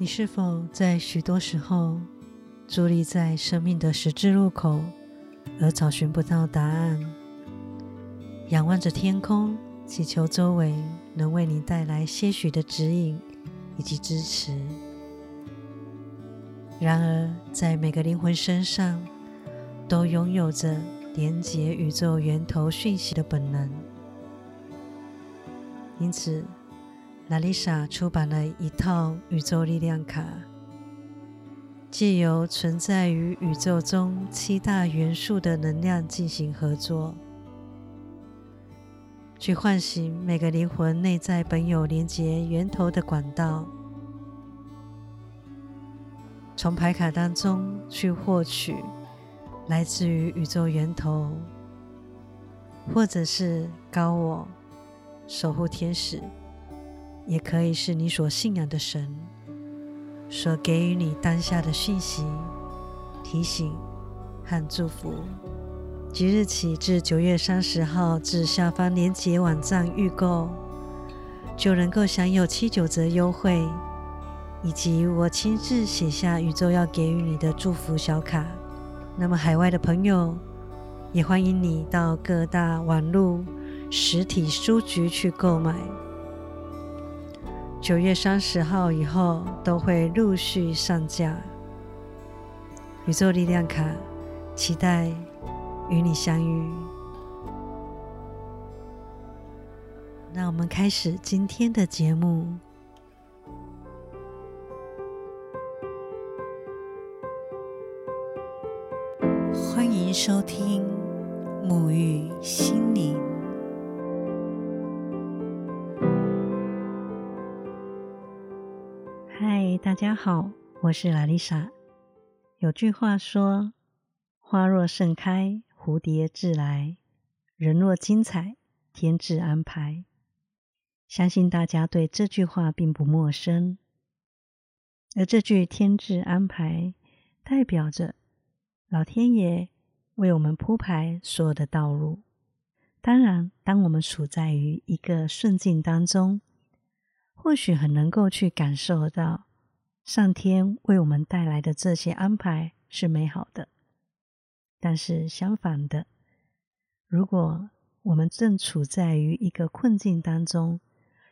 你是否在许多时候伫立在生命的十字路口，而找寻不到答案？仰望着天空，祈求周围能为你带来些许的指引以及支持。然而，在每个灵魂身上，都拥有着连接宇宙源头讯息的本能。因此，拉丽莎出版了一套宇宙力量卡，借由存在于宇宙中七大元素的能量进行合作，去唤醒每个灵魂内在本有连接源头的管道，从牌卡当中去获取来自于宇宙源头，或者是高我、守护天使。也可以是你所信仰的神所给予你当下的讯息、提醒和祝福。即日起至九月三十号，至下方连结网站预购，就能够享有七九折优惠，以及我亲自写下宇宙要给予你的祝福小卡。那么海外的朋友，也欢迎你到各大网络实体书局去购买。九月三十号以后都会陆续上架。宇宙力量卡，期待与你相遇。那我们开始今天的节目。欢迎收听沐浴心灵。大家好，我是拉丽莎。有句话说：“花若盛开，蝴蝶自来；人若精彩，天自安排。”相信大家对这句话并不陌生。而这句“天自安排”代表着老天爷为我们铺排所有的道路。当然，当我们处在于一个顺境当中，或许很能够去感受到。上天为我们带来的这些安排是美好的，但是相反的，如果我们正处在于一个困境当中，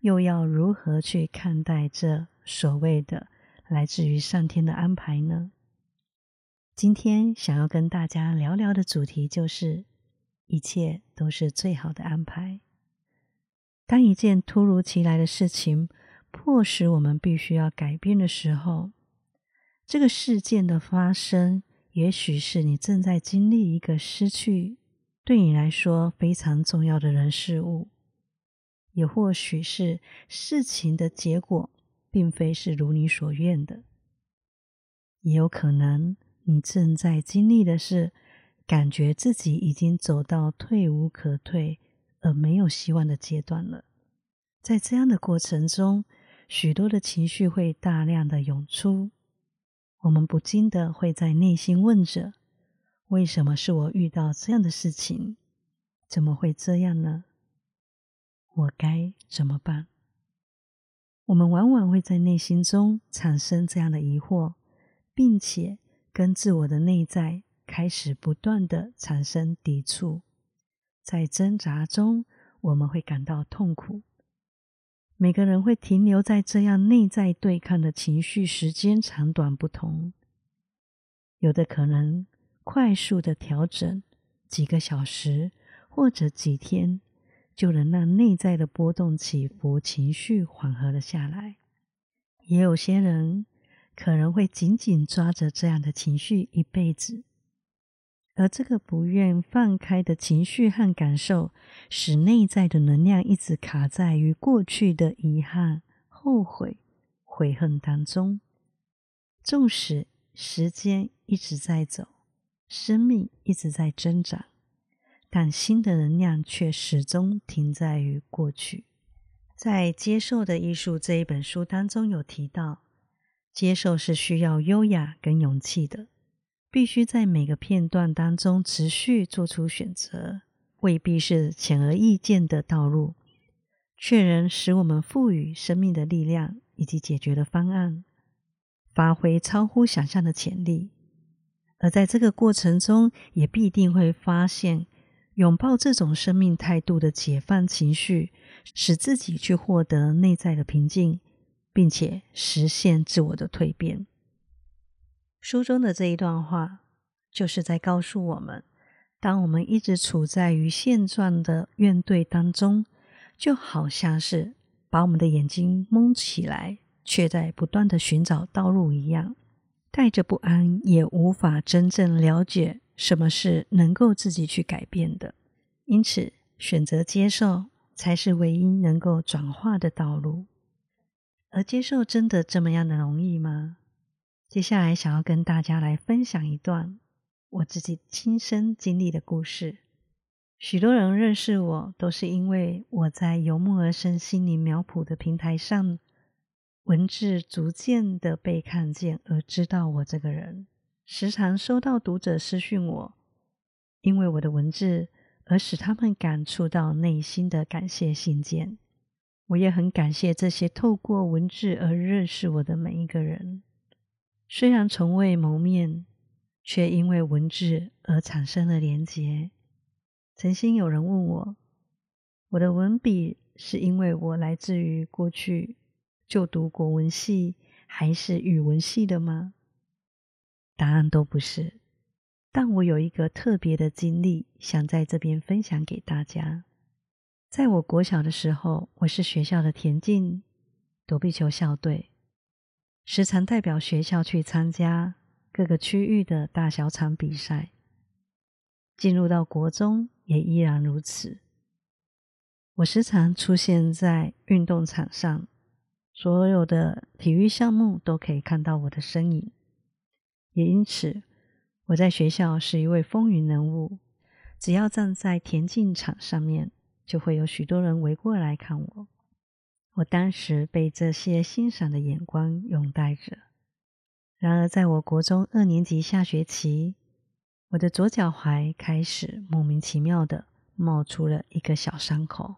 又要如何去看待这所谓的来自于上天的安排呢？今天想要跟大家聊聊的主题就是：一切都是最好的安排。当一件突如其来的事情，迫使我们必须要改变的时候，这个事件的发生，也许是你正在经历一个失去对你来说非常重要的人事物，也或许是事情的结果并非是如你所愿的，也有可能你正在经历的是感觉自己已经走到退无可退而没有希望的阶段了，在这样的过程中。许多的情绪会大量的涌出，我们不禁的会在内心问着：为什么是我遇到这样的事情？怎么会这样呢？我该怎么办？我们往往会在内心中产生这样的疑惑，并且跟自我的内在开始不断的产生抵触，在挣扎中，我们会感到痛苦。每个人会停留在这样内在对抗的情绪，时间长短不同。有的可能快速的调整，几个小时或者几天，就能让内在的波动起伏、情绪缓和了下来。也有些人可能会紧紧抓着这样的情绪一辈子。而这个不愿放开的情绪和感受，使内在的能量一直卡在于过去的遗憾、后悔、悔恨当中。纵使时间一直在走，生命一直在增长，但新的能量却始终停在于过去。在《接受的艺术》这一本书当中有提到，接受是需要优雅跟勇气的。必须在每个片段当中持续做出选择，未必是显而易见的道路，却能使我们赋予生命的力量以及解决的方案。发挥超乎想象的潜力。而在这个过程中，也必定会发现，拥抱这种生命态度的解放情绪，使自己去获得内在的平静，并且实现自我的蜕变。书中的这一段话，就是在告诉我们：当我们一直处在于现状的怨怼当中，就好像是把我们的眼睛蒙起来，却在不断的寻找道路一样。带着不安，也无法真正了解什么是能够自己去改变的。因此，选择接受才是唯一能够转化的道路。而接受真的这么样的容易吗？接下来想要跟大家来分享一段我自己亲身经历的故事。许多人认识我，都是因为我在游牧而生心灵苗圃的平台上。文字逐渐的被看见，而知道我这个人，时常收到读者私讯我，因为我的文字而使他们感触到内心的感谢信件。我也很感谢这些透过文字而认识我的每一个人，虽然从未谋面，却因为文字而产生了连结。曾经有人问我，我的文笔是因为我来自于过去。就读国文系还是语文系的吗？答案都不是。但我有一个特别的经历，想在这边分享给大家。在我国小的时候，我是学校的田径躲避球校队，时常代表学校去参加各个区域的大小场比赛。进入到国中，也依然如此。我时常出现在运动场上。所有的体育项目都可以看到我的身影，也因此我在学校是一位风云人物。只要站在田径场上面，就会有许多人围过来看我。我当时被这些欣赏的眼光拥戴着。然而，在我国中二年级下学期，我的左脚踝开始莫名其妙的冒出了一个小伤口。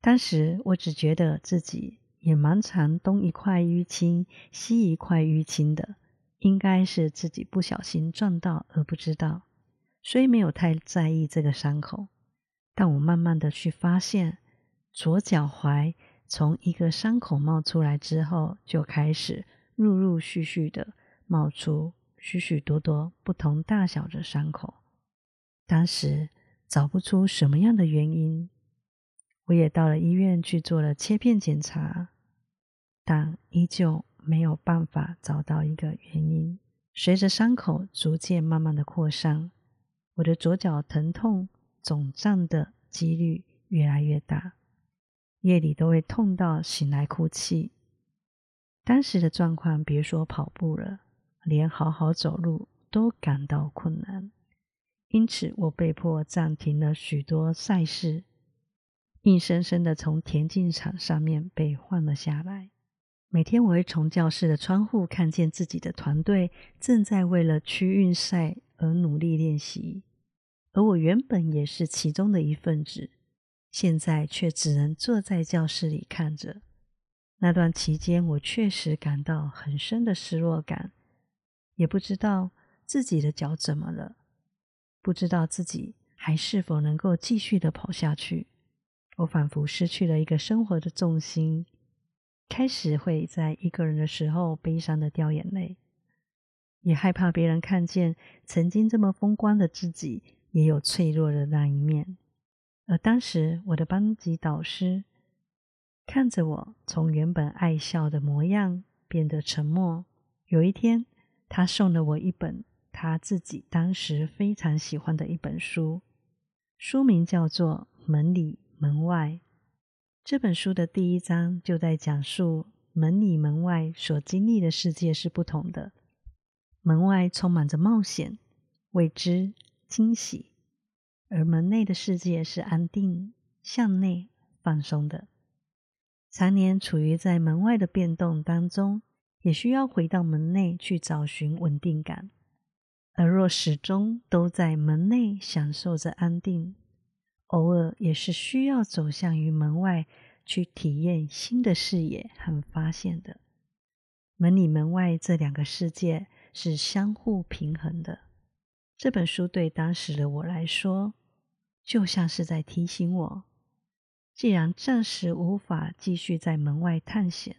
当时我只觉得自己。也蛮常东一块淤青，西一块淤青的，应该是自己不小心撞到而不知道，所以没有太在意这个伤口。但我慢慢的去发现，左脚踝从一个伤口冒出来之后，就开始陆陆续续的冒出许许多多不同大小的伤口。当时找不出什么样的原因，我也到了医院去做了切片检查。但依旧没有办法找到一个原因。随着伤口逐渐慢慢的扩散，我的左脚疼痛肿胀的几率越来越大，夜里都会痛到醒来哭泣。当时的状况，别说跑步了，连好好走路都感到困难。因此，我被迫暂停了许多赛事，硬生生的从田径场上面被换了下来。每天我会从教室的窗户看见自己的团队正在为了区运赛而努力练习，而我原本也是其中的一份子，现在却只能坐在教室里看着。那段期间，我确实感到很深的失落感，也不知道自己的脚怎么了，不知道自己还是否能够继续的跑下去。我仿佛失去了一个生活的重心。开始会在一个人的时候悲伤的掉眼泪，也害怕别人看见曾经这么风光的自己也有脆弱的那一面。而当时我的班级导师看着我从原本爱笑的模样变得沉默。有一天，他送了我一本他自己当时非常喜欢的一本书，书名叫做《门里门外》。这本书的第一章就在讲述门里门外所经历的世界是不同的。门外充满着冒险、未知、惊喜，而门内的世界是安定、向内、放松的。常年处于在门外的变动当中，也需要回到门内去找寻稳定感。而若始终都在门内享受着安定，偶尔也是需要走向于门外，去体验新的视野和发现的。门里门外这两个世界是相互平衡的。这本书对当时的我来说，就像是在提醒我：既然暂时无法继续在门外探险，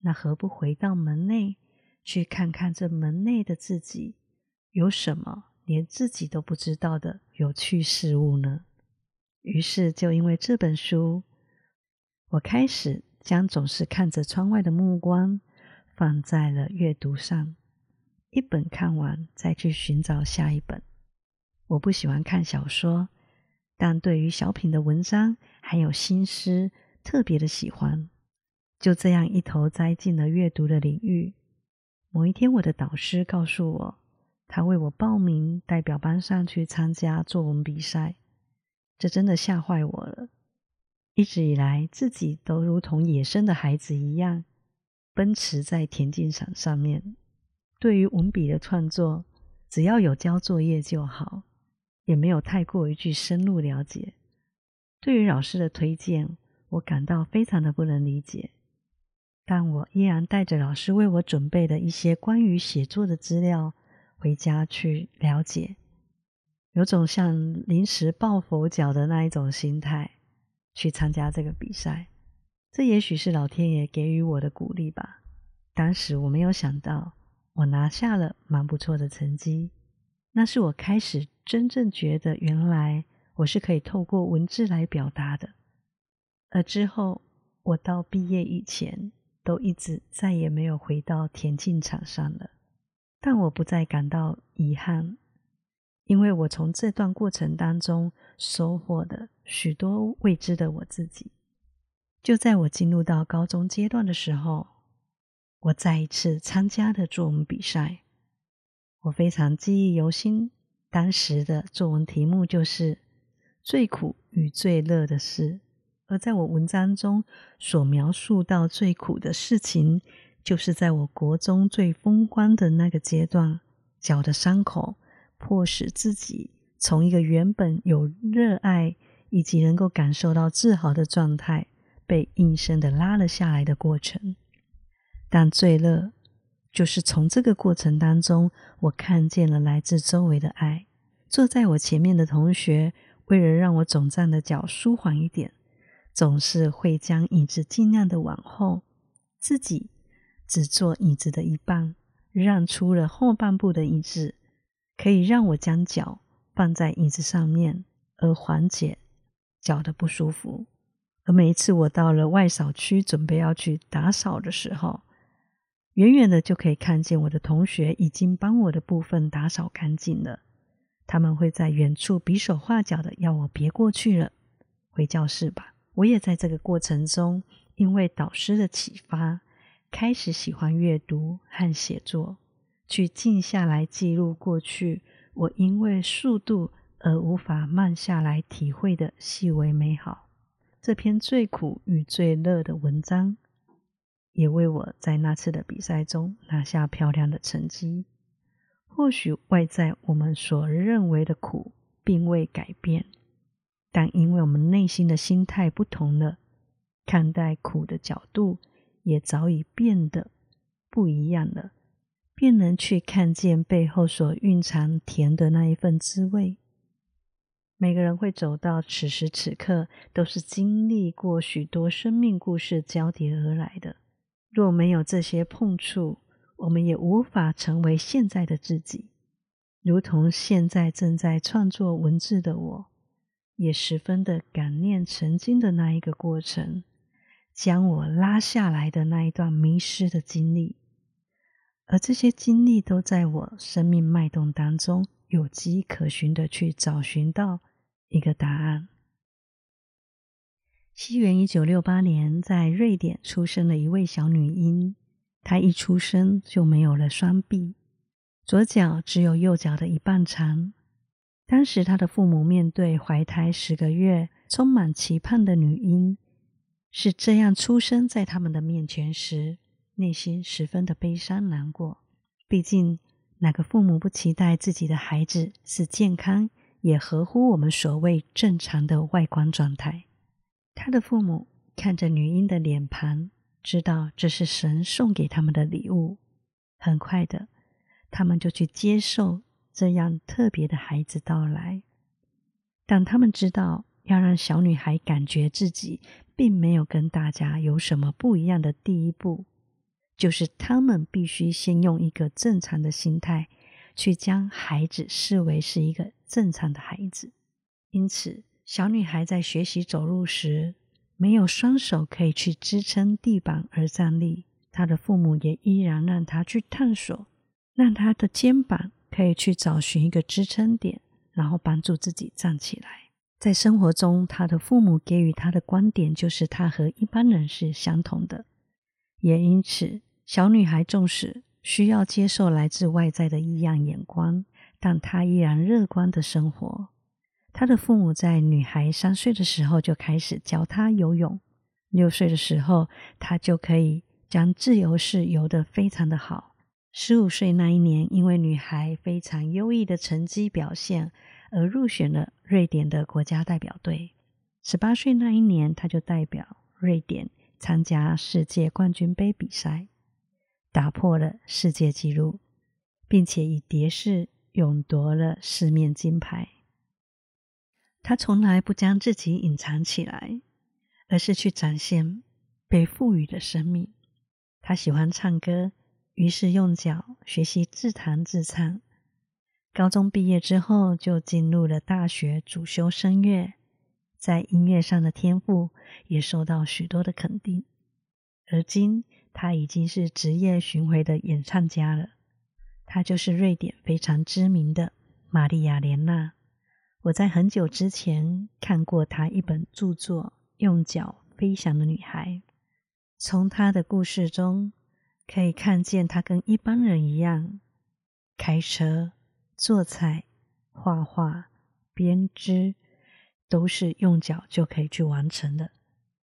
那何不回到门内，去看看这门内的自己有什么连自己都不知道的有趣事物呢？于是，就因为这本书，我开始将总是看着窗外的目光。放在了阅读上，一本看完再去寻找下一本。我不喜欢看小说，但对于小品的文章还有新诗特别的喜欢。就这样一头栽进了阅读的领域。某一天，我的导师告诉我，他为我报名代表班上去参加作文比赛。这真的吓坏我了。一直以来，自己都如同野生的孩子一样。奔驰在田径场上面，对于文笔的创作，只要有交作业就好，也没有太过于去深入了解。对于老师的推荐，我感到非常的不能理解，但我依然带着老师为我准备的一些关于写作的资料回家去了解，有种像临时抱佛脚的那一种心态去参加这个比赛。这也许是老天爷给予我的鼓励吧。当时我没有想到，我拿下了蛮不错的成绩。那是我开始真正觉得，原来我是可以透过文字来表达的。而之后，我到毕业以前，都一直再也没有回到田径场上了。但我不再感到遗憾，因为我从这段过程当中收获的许多未知的我自己。就在我进入到高中阶段的时候，我再一次参加的作文比赛，我非常记忆犹新。当时的作文题目就是“最苦与最乐的事”，而在我文章中所描述到最苦的事情，就是在我国中最风光的那个阶段，脚的伤口迫使自己从一个原本有热爱以及能够感受到自豪的状态。被硬生的拉了下来的过程，但最乐就是从这个过程当中，我看见了来自周围的爱。坐在我前面的同学，为了让我总站的脚舒缓一点，总是会将椅子尽量的往后，自己只坐椅子的一半，让出了后半部的椅子，可以让我将脚放在椅子上面，而缓解脚的不舒服。而每一次我到了外扫区，准备要去打扫的时候，远远的就可以看见我的同学已经帮我的部分打扫干净了。他们会在远处比手画脚的要我别过去了，回教室吧。我也在这个过程中，因为导师的启发，开始喜欢阅读和写作，去静下来记录过去我因为速度而无法慢下来体会的细微美好。这篇最苦与最乐的文章，也为我在那次的比赛中拿下漂亮的成绩。或许外在我们所认为的苦并未改变，但因为我们内心的心态不同了，看待苦的角度也早已变得不一样了，便能去看见背后所蕴藏甜的那一份滋味。每个人会走到此时此刻，都是经历过许多生命故事交叠而来的。若没有这些碰触，我们也无法成为现在的自己。如同现在正在创作文字的我，也十分的感念曾经的那一个过程，将我拉下来的那一段迷失的经历。而这些经历都在我生命脉动当中。有迹可循的去找寻到一个答案。西元一九六八年，在瑞典出生了一位小女婴，她一出生就没有了双臂，左脚只有右脚的一半长。当时她的父母面对怀胎十个月、充满期盼的女婴是这样出生在他们的面前时，内心十分的悲伤难过。毕竟。哪个父母不期待自己的孩子是健康，也合乎我们所谓正常的外观状态？他的父母看着女婴的脸庞，知道这是神送给他们的礼物。很快的，他们就去接受这样特别的孩子到来。当他们知道要让小女孩感觉自己并没有跟大家有什么不一样的第一步，就是他们必须先用一个正常的心态去将孩子视为是一个正常的孩子。因此，小女孩在学习走路时，没有双手可以去支撑地板而站立，她的父母也依然让她去探索，让她的肩膀可以去找寻一个支撑点，然后帮助自己站起来。在生活中，她的父母给予她的观点就是她和一般人是相同的，也因此，小女孩纵使需要接受来自外在的异样眼光，但她依然乐观的生活。她的父母在女孩三岁的时候就开始教她游泳，六岁的时候，她就可以将自由式游得非常的好。十五岁那一年，因为女孩非常优异的成绩表现，而入选了瑞典的国家代表队。十八岁那一年，她就代表瑞典参加世界冠军杯比赛，打破了世界纪录，并且以蝶式勇夺了四面金牌。他从来不将自己隐藏起来，而是去展现被赋予的生命。他喜欢唱歌，于是用脚学习自弹自唱。高中毕业之后，就进入了大学，主修声乐，在音乐上的天赋也受到许多的肯定。而今，他已经是职业巡回的演唱家了。他就是瑞典非常知名的玛丽亚·莲娜。我在很久之前看过他一本著作《用脚飞翔的女孩》。从他的故事中可以看见，他跟一般人一样，开车、做菜、画画、编织，都是用脚就可以去完成的。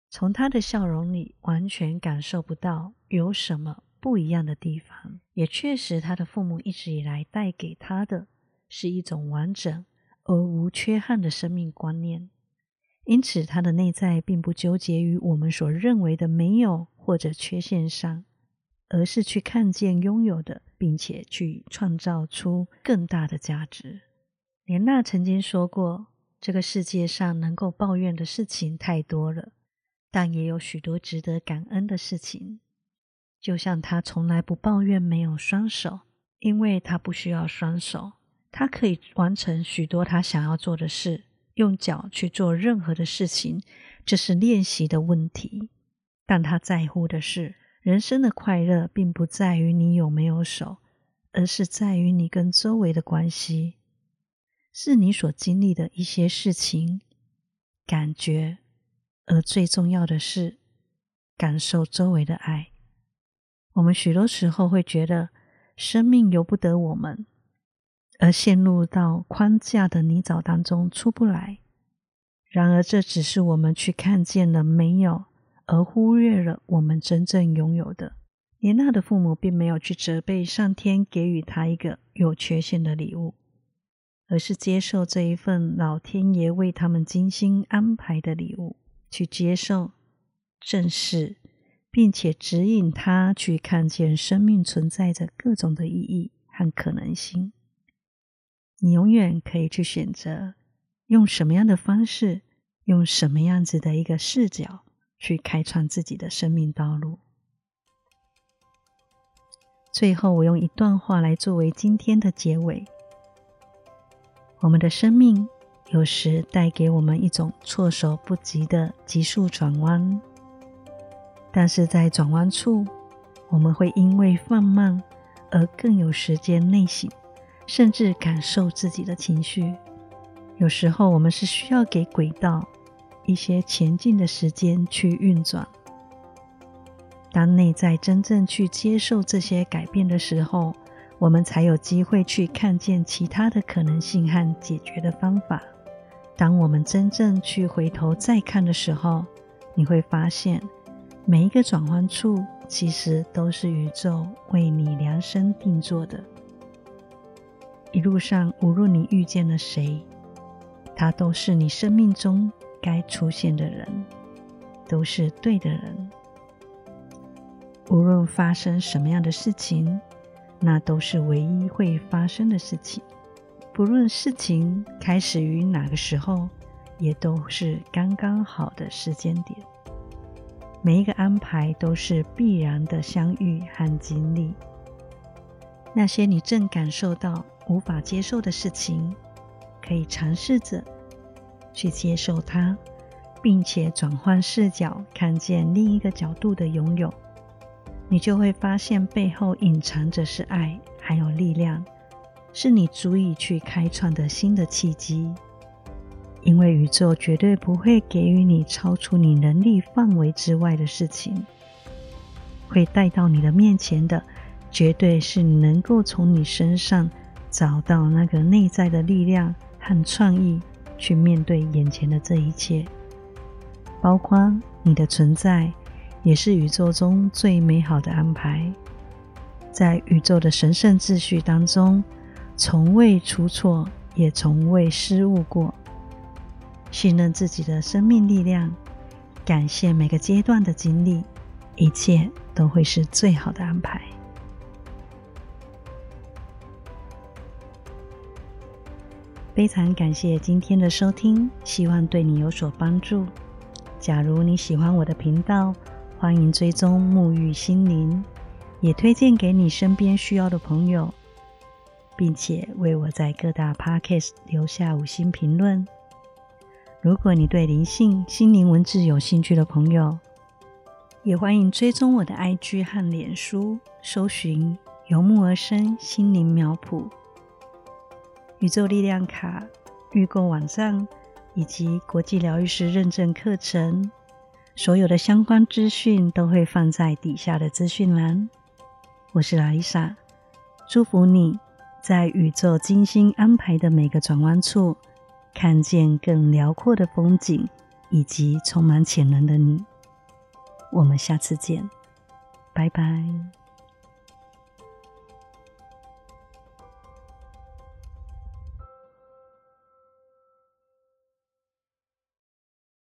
从他的笑容里，完全感受不到有什么不一样的地方。也确实，他的父母一直以来带给他的是一种完整。而无缺憾的生命观念，因此他的内在并不纠结于我们所认为的没有或者缺陷上，而是去看见拥有的，并且去创造出更大的价值。莲娜曾经说过：“这个世界上能够抱怨的事情太多了，但也有许多值得感恩的事情。就像他从来不抱怨没有双手，因为他不需要双手。”他可以完成许多他想要做的事，用脚去做任何的事情，这是练习的问题。但他在乎的是，人生的快乐并不在于你有没有手，而是在于你跟周围的关系，是你所经历的一些事情、感觉，而最重要的是感受周围的爱。我们许多时候会觉得，生命由不得我们。而陷入到框架的泥沼当中出不来。然而，这只是我们去看见了没有，而忽略了我们真正拥有的。莲娜的父母并没有去责备上天给予他一个有缺陷的礼物，而是接受这一份老天爷为他们精心安排的礼物，去接受、正视，并且指引他去看见生命存在着各种的意义和可能性。你永远可以去选择用什么样的方式，用什么样子的一个视角去开创自己的生命道路。最后，我用一段话来作为今天的结尾：我们的生命有时带给我们一种措手不及的急速转弯，但是在转弯处，我们会因为放慢而更有时间内省。甚至感受自己的情绪，有时候我们是需要给轨道一些前进的时间去运转。当内在真正去接受这些改变的时候，我们才有机会去看见其他的可能性和解决的方法。当我们真正去回头再看的时候，你会发现每一个转弯处其实都是宇宙为你量身定做的。一路上，无论你遇见了谁，他都是你生命中该出现的人，都是对的人。无论发生什么样的事情，那都是唯一会发生的事情。不论事情开始于哪个时候，也都是刚刚好的时间点。每一个安排都是必然的相遇和经历。那些你正感受到无法接受的事情，可以尝试着去接受它，并且转换视角，看见另一个角度的拥有，你就会发现背后隐藏着是爱，还有力量，是你足以去开创的新的契机。因为宇宙绝对不会给予你超出你能力范围之外的事情，会带到你的面前的，绝对是能够从你身上找到那个内在的力量和创意，去面对眼前的这一切，包括你的存在，也是宇宙中最美好的安排。在宇宙的神圣秩序当中，从未出错，也从未失误过。信任自己的生命力量，感谢每个阶段的经历，一切都会是最好的安排。非常感谢今天的收听，希望对你有所帮助。假如你喜欢我的频道，欢迎追踪沐浴心灵，也推荐给你身边需要的朋友，并且为我在各大 Podcast 留下五星评论。如果你对灵性、心灵文字有兴趣的朋友，也欢迎追踪我的 IG 和脸书，搜寻“由木而生心灵苗圃”、宇宙力量卡预购网站以及国际疗愈师认证课程。所有的相关资讯都会放在底下的资讯栏。我是拉伊莎，祝福你在宇宙精心安排的每个转弯处。看见更辽阔的风景，以及充满潜能的你。我们下次见，拜拜。